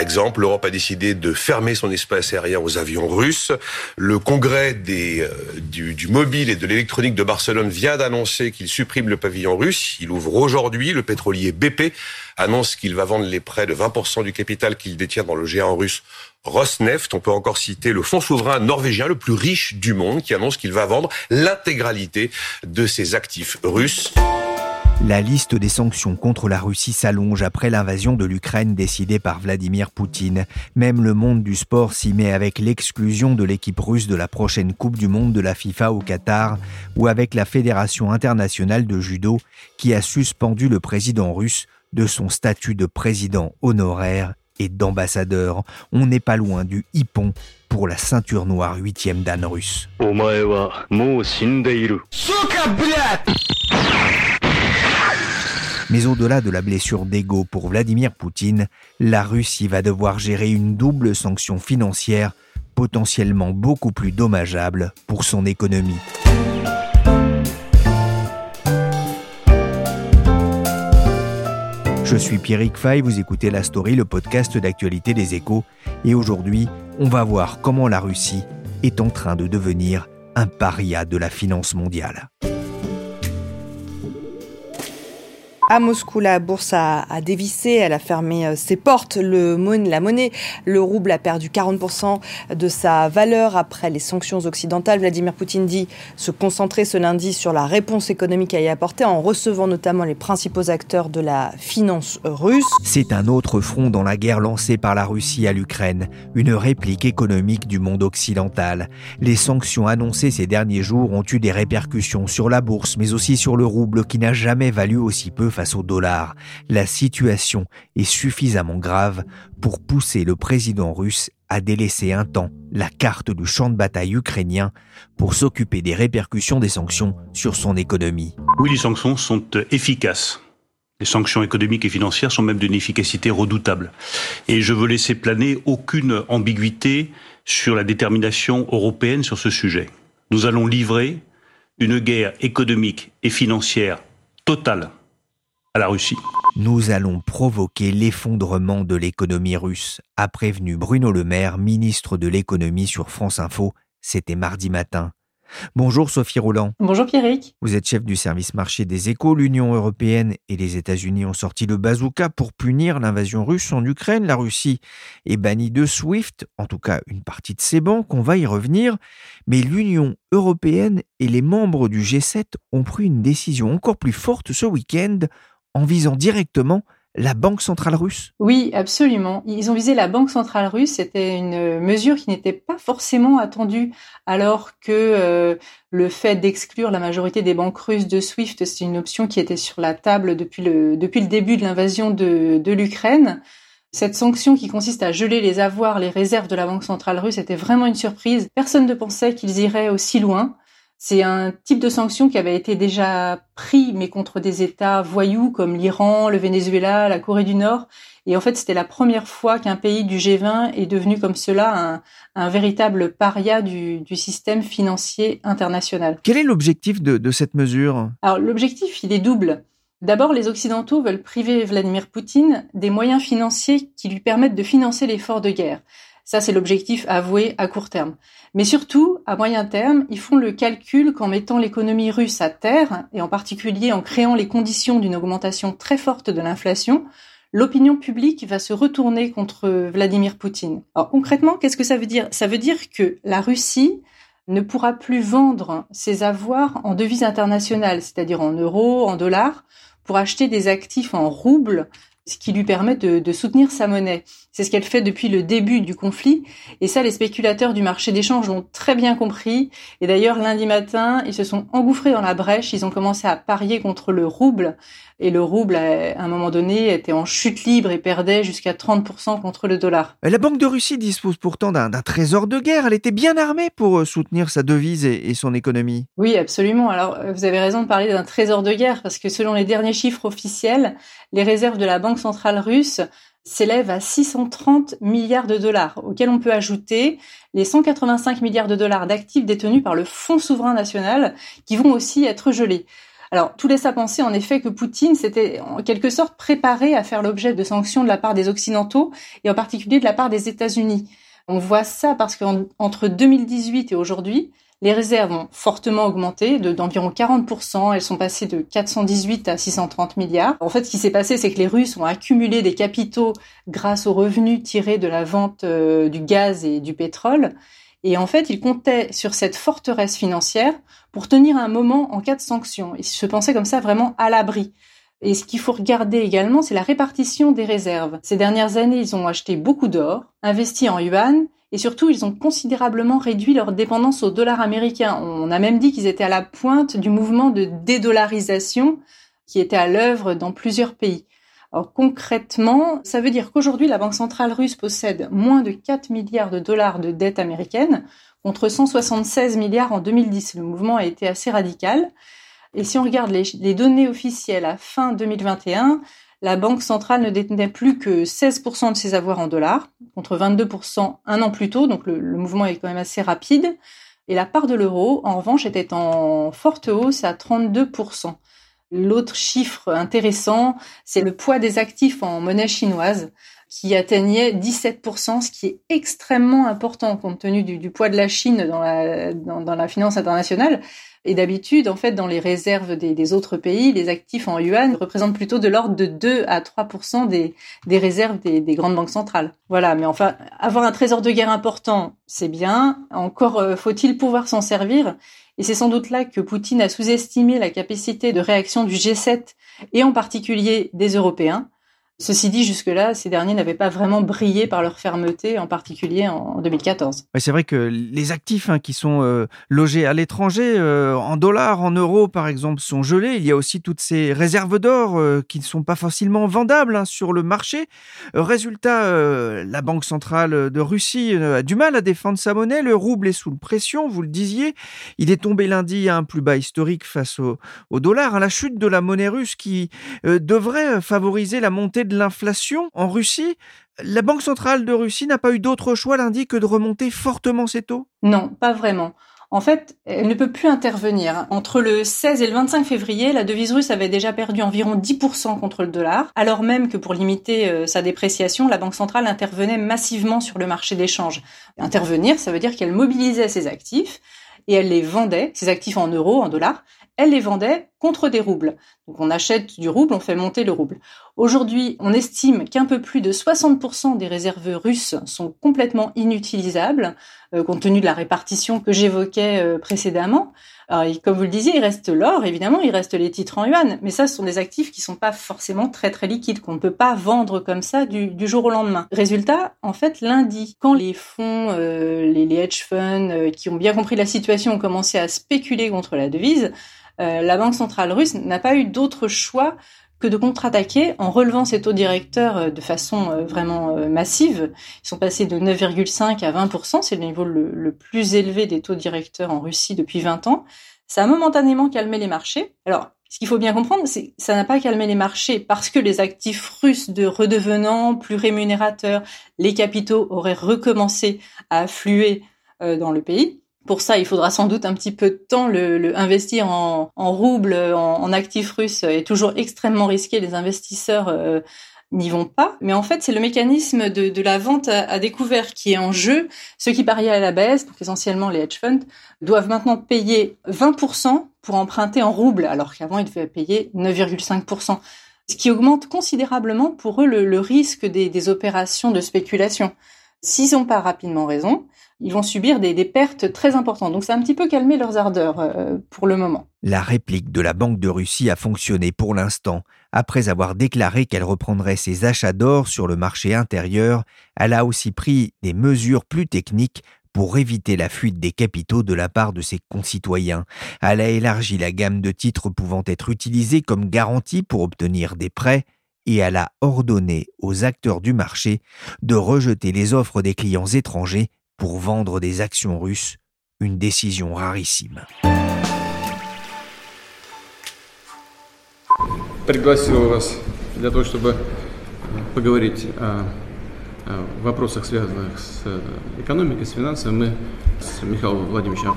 Exemple, l'Europe a décidé de fermer son espace aérien aux avions russes. Le congrès des, euh, du, du, mobile et de l'électronique de Barcelone vient d'annoncer qu'il supprime le pavillon russe. Il ouvre aujourd'hui. Le pétrolier BP annonce qu'il va vendre les prêts de 20% du capital qu'il détient dans le géant russe Rosneft. On peut encore citer le fonds souverain norvégien le plus riche du monde qui annonce qu'il va vendre l'intégralité de ses actifs russes. La liste des sanctions contre la Russie s'allonge après l'invasion de l'Ukraine décidée par Vladimir Poutine. Même le monde du sport s'y met avec l'exclusion de l'équipe russe de la prochaine Coupe du Monde de la FIFA au Qatar ou avec la Fédération internationale de judo qui a suspendu le président russe de son statut de président honoraire et d'ambassadeur. On n'est pas loin du hippon pour la ceinture noire huitième dan russe. Mais au-delà de la blessure d'ego pour Vladimir Poutine, la Russie va devoir gérer une double sanction financière potentiellement beaucoup plus dommageable pour son économie. Je suis Pierrick Fay, vous écoutez La Story, le podcast d'actualité des échos, et aujourd'hui, on va voir comment la Russie est en train de devenir un paria de la finance mondiale. À Moscou, la bourse a, dévissé, elle a fermé euh, ses portes. La monnaie, le rouble a perdu 40% de sa valeur après les sanctions occidentales. Vladimir Poutine dit se concentrer ce lundi sur la réponse économique à y apporter en recevant notamment les principaux acteurs de la finance russe. C'est un autre front dans la guerre lancée par la Russie à l'Ukraine, une réplique économique du monde occidental. Les sanctions annoncées ces derniers jours ont eu des répercussions sur la bourse, mais aussi sur le rouble qui n'a jamais valu aussi peu face au dollar, la situation est suffisamment grave pour pousser le président russe à délaisser un temps la carte du champ de bataille ukrainien pour s'occuper des répercussions des sanctions sur son économie. Oui, les sanctions sont euh, efficaces. Les sanctions économiques et financières sont même d'une efficacité redoutable. Et je veux laisser planer aucune ambiguïté sur la détermination européenne sur ce sujet. Nous allons livrer une guerre économique et financière totale à la Russie. Nous allons provoquer l'effondrement de l'économie russe, a prévenu Bruno Le Maire, ministre de l'économie sur France Info. C'était mardi matin. Bonjour Sophie Roland. Bonjour Pierrick. Vous êtes chef du service marché des échos. L'Union européenne et les États-Unis ont sorti le bazooka pour punir l'invasion russe en Ukraine. La Russie est bannie de SWIFT, en tout cas une partie de ses banques, on va y revenir. Mais l'Union européenne et les membres du G7 ont pris une décision encore plus forte ce week-end en visant directement la Banque centrale russe Oui, absolument. Ils ont visé la Banque centrale russe. C'était une mesure qui n'était pas forcément attendue, alors que euh, le fait d'exclure la majorité des banques russes de SWIFT, c'est une option qui était sur la table depuis le, depuis le début de l'invasion de, de l'Ukraine. Cette sanction qui consiste à geler les avoirs, les réserves de la Banque centrale russe était vraiment une surprise. Personne ne pensait qu'ils iraient aussi loin. C'est un type de sanction qui avait été déjà pris, mais contre des États voyous comme l'Iran, le Venezuela, la Corée du Nord. Et en fait, c'était la première fois qu'un pays du G20 est devenu comme cela un, véritable paria du, système financier international. Quel est l'objectif de, de cette mesure? Alors l'objectif, il est double. D'abord, les Occidentaux veulent priver Vladimir Poutine des moyens financiers qui lui permettent de financer l'effort de guerre. Ça, c'est l'objectif avoué à court terme. Mais surtout, à moyen terme, ils font le calcul qu'en mettant l'économie russe à terre, et en particulier en créant les conditions d'une augmentation très forte de l'inflation, l'opinion publique va se retourner contre Vladimir Poutine. Alors concrètement, qu'est-ce que ça veut dire? Ça veut dire que la Russie ne pourra plus vendre ses avoirs en devises internationales, c'est-à-dire en euros, en dollars, pour acheter des actifs en roubles ce qui lui permet de, soutenir sa monnaie. C'est ce qu'elle fait depuis le début du conflit. Et ça, les spéculateurs du marché d'échange l'ont très bien compris. Et d'ailleurs, lundi matin, ils se sont engouffrés dans la brèche. Ils ont commencé à parier contre le rouble. Et le rouble, à un moment donné, était en chute libre et perdait jusqu'à 30% contre le dollar. La Banque de Russie dispose pourtant d'un trésor de guerre. Elle était bien armée pour euh, soutenir sa devise et, son économie. Oui, absolument. Alors, euh, vous avez raison de parler d'un trésor de guerre parce que selon les derniers chiffres officiels, les réserves de la Banque centrale russe s'élèvent à 630 milliards de dollars, auxquels on peut ajouter les 185 milliards de dollars d'actifs détenus par le Fonds souverain national qui vont aussi être gelés. Alors, tout laisse à penser en effet que Poutine s'était en quelque sorte préparé à faire l'objet de sanctions de la part des Occidentaux et en particulier de la part des États-Unis. On voit ça parce qu'entre 2018 et aujourd'hui, les réserves ont fortement augmenté d'environ 40%. Elles sont passées de 418 à 630 milliards. En fait, ce qui s'est passé, c'est que les Russes ont accumulé des capitaux grâce aux revenus tirés de la vente euh, du gaz et du pétrole. Et en fait, ils comptaient sur cette forteresse financière pour tenir un moment en cas de sanctions. Ils se pensaient comme ça vraiment à l'abri. Et ce qu'il faut regarder également, c'est la répartition des réserves. Ces dernières années, ils ont acheté beaucoup d'or, investi en yuan, et surtout, ils ont considérablement réduit leur dépendance au dollar américain. On a même dit qu'ils étaient à la pointe du mouvement de dédollarisation qui était à l'œuvre dans plusieurs pays. Alors concrètement, ça veut dire qu'aujourd'hui, la Banque centrale russe possède moins de 4 milliards de dollars de dette américaine contre 176 milliards en 2010. Le mouvement a été assez radical. Et si on regarde les, données officielles à fin 2021, la Banque centrale ne détenait plus que 16% de ses avoirs en dollars, contre 22% un an plus tôt, donc le, mouvement est quand même assez rapide. Et la part de l'euro, en revanche, était en forte hausse à 32%. L'autre chiffre intéressant, c'est le poids des actifs en monnaie chinoise qui atteignait 17%, ce qui est extrêmement important compte tenu du, poids de la Chine dans la, finance internationale. Et d'habitude, en fait, dans les réserves des, autres pays, les actifs en yuan représentent plutôt de l'ordre de 2 à 3 des, des réserves des, des, grandes banques centrales. Voilà, mais enfin, avoir un trésor de guerre important, c'est bien. Encore euh, faut-il pouvoir s'en servir? Et c'est sans doute là que Poutine a sous-estimé la capacité de réaction du G7 et en particulier des Européens. Ceci dit, jusque-là, ces derniers n'avaient pas vraiment brillé par leur fermeté, en particulier en 2014. c'est vrai que les actifs hein, qui sont euh, logés à l'étranger, euh, en dollars, en euros par exemple, sont gelés. Il y a aussi toutes ces réserves d'or euh, qui ne sont pas facilement vendables hein, sur le marché. résultat, la Banque centrale de Russie a du mal à défendre sa monnaie. Le rouble est sous pression, vous le disiez. Il est tombé lundi à un plus bas historique face au, au dollar. La chute de la monnaie russe qui devrait favoriser la montée de de l'inflation en Russie, la Banque centrale de Russie n'a pas eu d'autre choix lundi que de remonter fortement ses taux? Non, pas vraiment. En fait, elle ne peut plus intervenir. Entre le 16 et le 25 février, la devise russe avait déjà perdu environ 10% contre le dollar, alors même que pour limiter euh, sa dépréciation, la Banque centrale intervenait massivement sur le marché d'échange. Intervenir, ça veut dire qu'elle mobilisait ses actifs et elle les vendait, ses actifs en euros, en dollars, elle les vendait contre des roubles. Donc on achète du rouble, on fait monter le rouble. Aujourd'hui, on estime qu'un peu plus de 60% des réserves russes sont complètement inutilisables, euh, compte tenu de la répartition que j'évoquais euh, précédemment. Comme vous le disiez, il reste l'or, évidemment, il reste les titres en yuan, mais ça, ce sont des actifs qui sont pas forcément très très liquides, qu'on ne peut pas vendre comme ça du, jour au lendemain. Résultat, en fait, lundi, quand les fonds, euh, les, hedge funds, qui ont bien compris la situation, ont commencé à spéculer contre la devise, euh, la Banque centrale russe n'a pas eu d'autre choix que de contre-attaquer en relevant ses taux directeurs euh, de façon euh, vraiment massive. Ils sont passés de 9,5 à 20%, c'est le niveau le, plus élevé des taux directeurs en Russie depuis 20 ans. Ça a momentanément calmé les marchés. Alors, ce qu'il faut bien comprendre, c'est que ça n'a pas calmé les marchés parce que les actifs russes de redevenants plus rémunérateurs, les capitaux auraient recommencé à affluer dans le pays. Pour ça, il faudra sans doute un petit peu de temps. Le, investir en, en roubles, en, actifs russes est toujours extrêmement risqué. Les investisseurs euh, n'y vont pas. Mais en fait, c'est le mécanisme de, la vente à, découvert qui est en jeu. Ceux qui pariaient à la baisse, donc essentiellement les hedge funds, doivent maintenant payer 20% pour emprunter en roubles, alors qu'avant ils devaient payer 9,5%. Ce qui augmente considérablement pour eux le, risque des opérations de spéculation. S'ils n'ont pas rapidement raison, ils vont subir des, pertes très importantes. Donc ça a un petit peu calmé leurs ardeurs euh, pour le moment. La réplique de la Banque de Russie a fonctionné pour l'instant. Après avoir déclaré qu'elle reprendrait ses achats d'or sur le marché intérieur, elle a aussi pris des mesures plus techniques pour éviter la fuite des capitaux de la part de ses concitoyens. Elle a élargi la gamme de titres pouvant être utilisés comme garantie pour obtenir des prêts et elle a ordonné aux acteurs du marché de rejeter les offres des clients étrangers pour vendre des actions russes, une décision rarissime.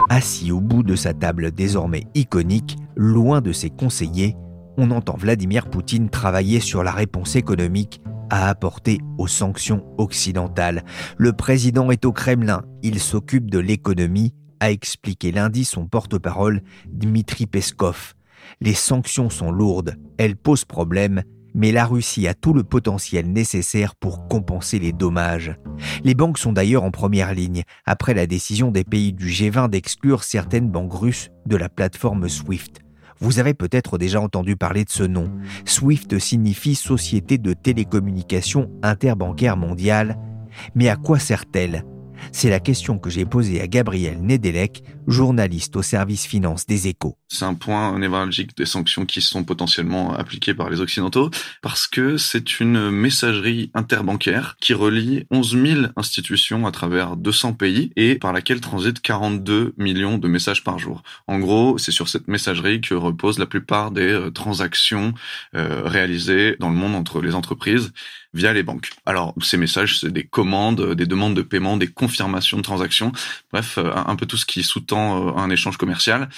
Assis au bout de sa table désormais iconique, loin de ses conseillers, on entend Vladimir Poutine travailler sur la réponse économique à apporter aux sanctions occidentales. Le président est au Kremlin, il s'occupe de l'économie, a expliqué lundi son porte-parole Dmitri Peskov. Les sanctions sont lourdes, elles posent problème, mais la Russie a tout le potentiel nécessaire pour compenser les dommages. Les banques sont d'ailleurs en première ligne, après la décision des pays du G20 d'exclure certaines banques russes de la plateforme SWIFT. Vous avez peut-être déjà entendu parler de ce nom. SWIFT signifie Société de télécommunications interbancaire mondiale. Mais à quoi sert-elle? C'est la question que j'ai posée à Gabriel Nedelec, journaliste au service finance des échos. C'est un point névralgique des sanctions qui sont potentiellement appliquées par les Occidentaux parce que c'est une messagerie interbancaire qui relie 11 000 institutions à travers 200 pays et par laquelle transitent 42 millions de messages par jour. En gros, c'est sur cette messagerie que reposent la plupart des euh, transactions euh, réalisées dans le monde entre les entreprises via les banques. Alors, ces messages, c'est des commandes, des demandes de paiement, des confirmations de transactions, bref, euh, un peu tout ce qui sous-tend euh, un échange commercial.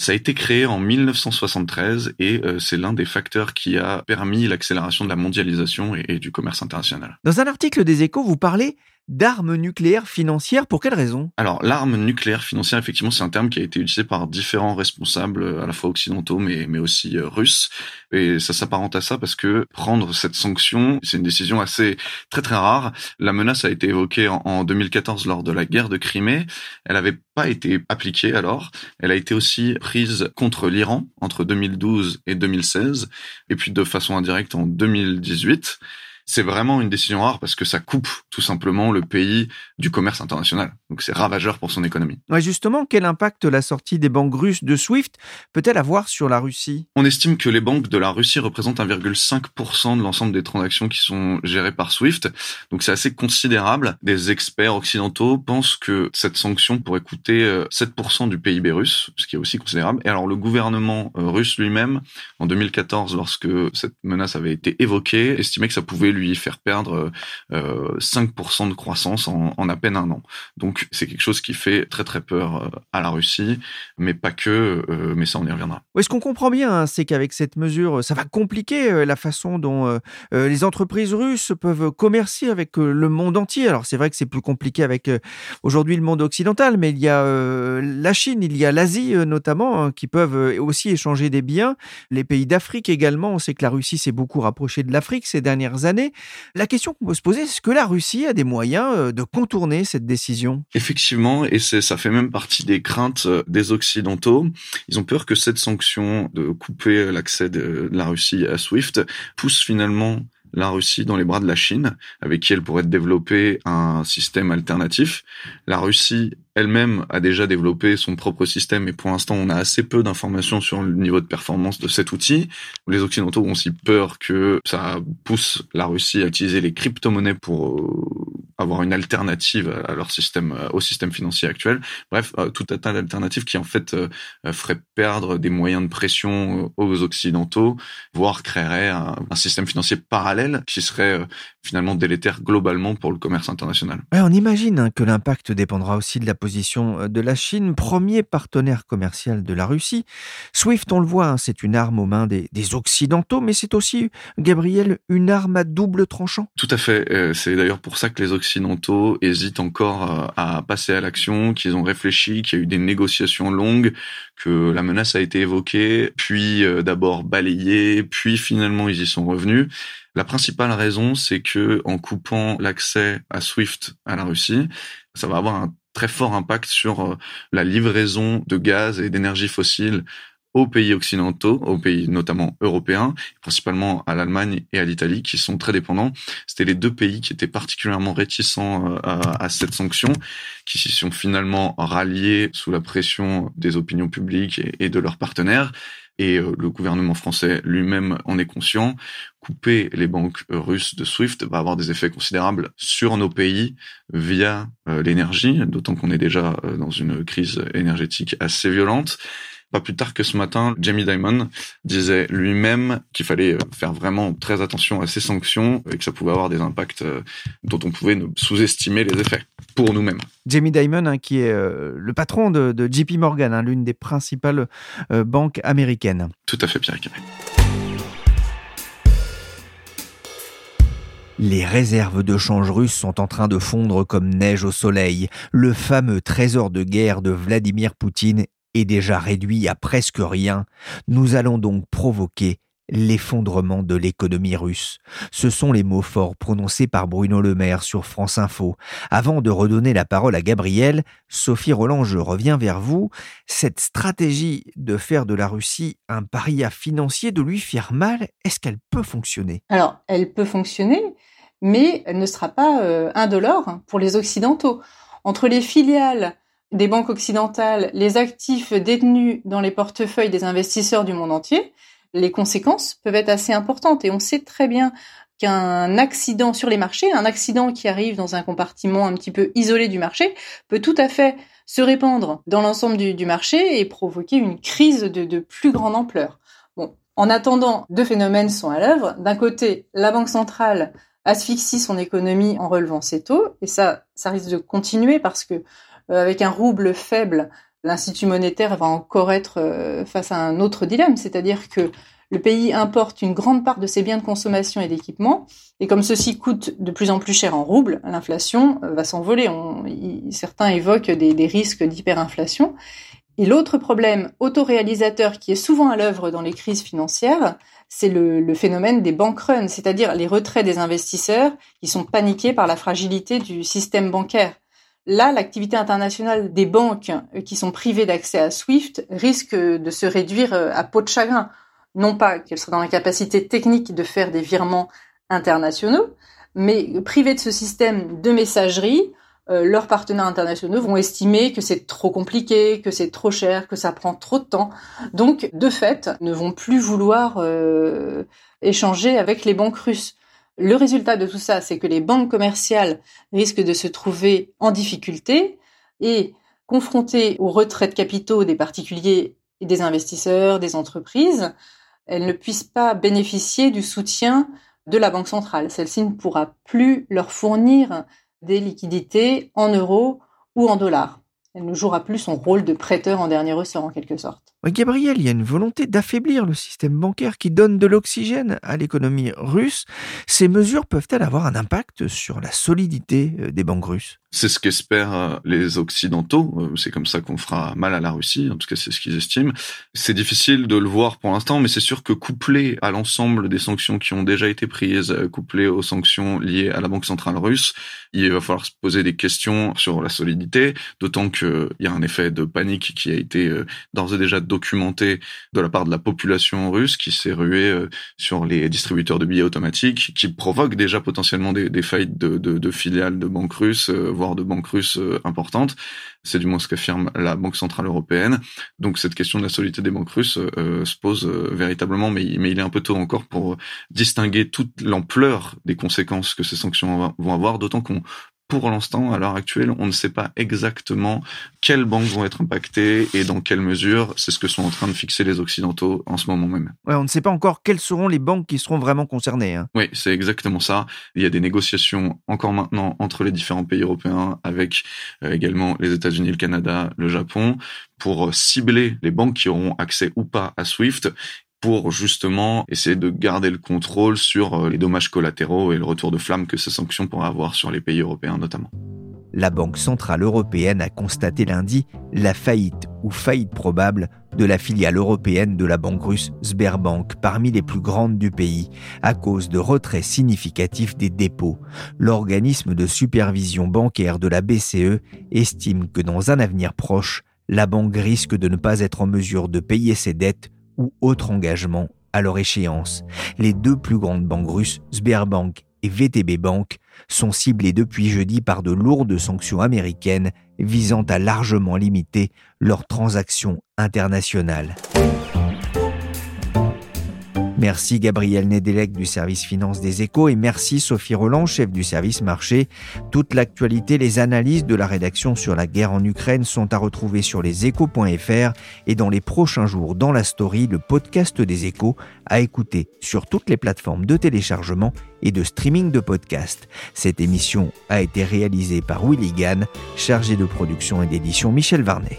Ça a été créé en 1973 et euh, c'est l'un des facteurs qui a permis l'accélération de la mondialisation et, du commerce international. Dans un article des échos, vous parlez d'armes nucléaires financières. Pour quelle raison? Alors, l'arme nucléaire financière, effectivement, c'est un terme qui a été utilisé par différents responsables, euh, à la fois occidentaux, mais, mais aussi euh, russes. Et ça s'apparente à ça parce que prendre cette sanction, c'est une décision assez très très rare. La menace a été évoquée en, en 2014 lors de la guerre de Crimée. Elle n'avait pas été appliquée alors. Elle a été aussi prise contre l'Iran entre 2012 et 2016, et puis de façon indirecte en 2018 c'est vraiment une décision rare parce que ça coupe tout simplement le pays du commerce international. Donc c'est ravageur pour son économie. Ouais, justement, quel impact la sortie des banques russes de SWIFT peut-elle avoir sur la Russie? On estime que les banques de la Russie représentent 1,5% de l'ensemble des transactions qui sont gérées par SWIFT. Donc c'est assez considérable. Des experts occidentaux pensent que cette sanction pourrait coûter 7% euh, du PIB russe, ce qui est aussi considérable. Et alors le gouvernement euh, russe lui-même, en 2014, lorsque cette menace avait été évoquée, estimait que ça pouvait lui faire perdre 5% euh, de croissance en, à peine un an. Donc c'est quelque chose qui fait très très peur euh, à la Russie, mais pas que, euh, mais ça on y reviendra. ce qu'on comprend bien, hein, c'est qu'avec cette mesure, ça va compliquer la façon dont les entreprises russes peuvent commercer avec le monde entier. Alors c'est vrai que c'est plus compliqué avec aujourd'hui le monde occidental, mais il y a la Chine, il y a l'Asie notamment, hein, qui peuvent aussi échanger des biens. Les pays d'Afrique également, on sait que la Russie s'est beaucoup rapprochée de l'Afrique ces dernières années. La question qu'on peut se poser, est-ce que la Russie a des moyens euh, de contourner cette décision? Effectivement, et ça fait même partie des craintes euh, des Occidentaux. Ils ont peur que cette sanction de couper l'accès de la Russie à SWIFT pousse finalement la Russie dans les bras de la Chine, avec qui elle pourrait développer un système alternatif. La Russie elle-même a déjà développé son propre système et pour l'instant on a assez peu d'informations sur le niveau de performance de cet outil. Les Occidentaux ont aussi peur que ça pousse la Russie à utiliser les crypto-monnaies pour euh, avoir une alternative à leur système, euh, au système financier actuel. Bref, euh, tout un tas d'alternatives qui en fait euh, feraient perdre des moyens de pression aux occidentaux, voire créerait un, système financier parallèle qui serait finalement délétère globalement pour le commerce international. on imagine hein, que l'impact dépendra aussi de la position de la Chine, premier partenaire commercial de la Russie. SWIFT, on le voit, hein, c'est une arme aux mains des, des occidentaux, mais c'est aussi, Gabriel, une arme à double tranchant. Tout à fait. C'est d'ailleurs pour ça que les occidentaux occidentaux hésitent encore à passer à l'action, qu'ils ont réfléchi, qu'il y a eu des négociations longues, que la menace a été évoquée, puis d'abord balayée, puis finalement ils y sont revenus. La principale raison, c'est que en coupant l'accès à SWIFT à la Russie, ça va avoir un très fort impact sur la livraison de gaz et d'énergie fossile aux pays occidentaux, aux pays notamment européens, principalement à l'Allemagne et à l'Italie, qui sont très dépendants. C'était les deux pays qui étaient particulièrement réticents euh, à, cette sanction, qui s'y sont finalement ralliés sous la pression des opinions publiques et, de leurs partenaires. Et euh, le gouvernement français lui-même en est conscient. Couper les banques russes de SWIFT va avoir des effets considérables sur nos pays via euh, l'énergie, d'autant qu'on est déjà dans une crise énergétique assez violente. Pas plus tard que ce matin, Jamie Dimon disait lui-même qu'il fallait euh, faire vraiment très attention à ces sanctions et que ça pouvait avoir des impacts euh, dont on pouvait sous-estimer les effets pour nous-mêmes. Jamie Dimon, hein, qui est euh, le patron de, JP Morgan, hein, l'une des principales banques américaines. Tout à fait, Pierre Les réserves de change russes sont en train de fondre comme neige au soleil. Le fameux trésor de guerre de Vladimir Poutine est déjà réduit à presque rien, nous allons donc provoquer l'effondrement de l'économie russe. Ce sont les mots forts prononcés par Bruno Le Maire sur France Info. Avant de redonner la parole à Gabriel, Sophie Roland, je reviens vers vous. Cette stratégie de faire de la Russie un paria financier, de lui faire mal, est-ce qu'elle peut fonctionner? Alors, elle peut fonctionner, mais elle ne sera pas euh, indolore pour les Occidentaux. Entre les filiales des banques occidentales les actifs détenus dans les portefeuilles des investisseurs du monde entier, les conséquences peuvent être assez importantes. Et on sait très bien qu'un accident sur les marchés, un accident qui arrive dans un compartiment un petit peu isolé du marché, peut tout à fait se répandre dans l'ensemble du, marché et provoquer une crise de, de plus grande ampleur. Bon, en attendant, deux phénomènes sont à l'œuvre. D'un côté, la Banque centrale asphyxie son économie en relevant ses taux, et ça, ça risque de continuer parce que avec un rouble faible, l'Institut monétaire va encore être euh, face à un autre dilemme, c'est-à-dire que le pays importe une grande part de ses biens de consommation et d'équipement, et comme ceci coûte de plus en plus cher en rouble, l'inflation euh, va s'envoler. certains évoquent des, risques d'hyperinflation. Et l'autre problème autoréalisateur qui est souvent à l'œuvre dans les crises financières, c'est le, le, phénomène des bank runs, c'est-à-dire les retraits des investisseurs qui sont paniqués par la fragilité du système bancaire. Là, l'activité internationale des banques euh, qui sont privées d'accès à SWIFT risque de se réduire euh, à peau de chagrin. Non pas qu'elles seraient dans la capacité technique de faire des virements internationaux, mais privées de ce système de messagerie, euh, leurs partenaires internationaux vont estimer que c'est trop compliqué, que c'est trop cher, que ça prend trop de temps. Donc, de fait, ne vont plus vouloir échanger avec les banques russes. Le résultat de tout ça, c'est que les banques commerciales risquent de se trouver en difficulté et confrontées au retrait de capitaux des particuliers et des investisseurs, des entreprises, elles ne puissent pas bénéficier du soutien de la Banque centrale. Celle-ci ne pourra plus leur fournir des liquidités en euros ou en dollars. Elle ne jouera plus son rôle de prêteur en dernier ressort en quelque sorte. Gabriel, il y a une volonté d'affaiblir le système bancaire qui donne de l'oxygène à l'économie russe. Ces mesures peuvent-elles avoir un impact sur la solidité euh, des banques russes? C'est ce qu'espèrent euh, les Occidentaux. Euh, c'est comme ça qu'on fera mal à la Russie. En tout cas, c'est ce qu'ils estiment. C'est difficile de le voir pour l'instant, mais c'est sûr que couplé à l'ensemble des sanctions qui ont déjà été prises, couplé aux sanctions liées à la Banque centrale russe, il va falloir se poser des questions sur la solidité, d'autant qu'il y a un effet de panique qui a été d'ores et déjà documenté de la part de la population russe qui s'est ruée euh, sur les distributeurs de billets automatiques, qui provoquent déjà potentiellement des, des faillites de, filiales de banques russes, euh, voire de banques russes euh, importantes. C'est du moins ce qu'affirme la Banque centrale européenne. Donc cette question de la solidité des banques russes se pose véritablement, mais, mais il est un peu tôt encore pour distinguer toute l'ampleur des conséquences que ces sanctions vont avoir, d'autant qu'on pour l'instant, à l'heure actuelle, on ne sait pas exactement quelles banques vont être impactées et dans quelle mesure. C'est ce que sont en train de fixer les Occidentaux en ce moment même. Ouais, on ne sait pas encore quelles seront les banques qui seront vraiment concernées. Hein. Oui, c'est exactement ça. Il y a des négociations encore maintenant entre les différents pays européens avec euh, également les États-Unis, le Canada, le Japon pour cibler les banques qui auront accès ou pas à SWIFT pour justement essayer de garder le contrôle sur euh, les dommages collatéraux et le retour de flamme que ces sanctions pourraient avoir sur les pays européens notamment. La Banque centrale européenne a constaté lundi la faillite ou faillite probable de la filiale européenne de la banque russe Sberbank, parmi les plus grandes du pays, à cause de retraits significatifs des dépôts. L'organisme de supervision bancaire de la BCE estime que dans un avenir proche, la banque risque de ne pas être en mesure de payer ses dettes ou autres engagements à leur échéance. Les deux plus grandes banques russes, Sberbank et VTB Bank, sont ciblées depuis jeudi par de lourdes sanctions américaines visant à largement limiter leurs transactions internationales. Merci Gabriel Nedelec du service finance des échos et merci Sophie Roland, chef du service marché. Toute l'actualité, les analyses de la rédaction sur la guerre en Ukraine sont à retrouver sur leséchos.fr et dans les prochains jours dans la story, le podcast des échos à écouter sur toutes les plateformes de téléchargement et de streaming de podcasts. Cette émission a été réalisée par Willy Gann, chargé de production et d'édition Michel Varnet.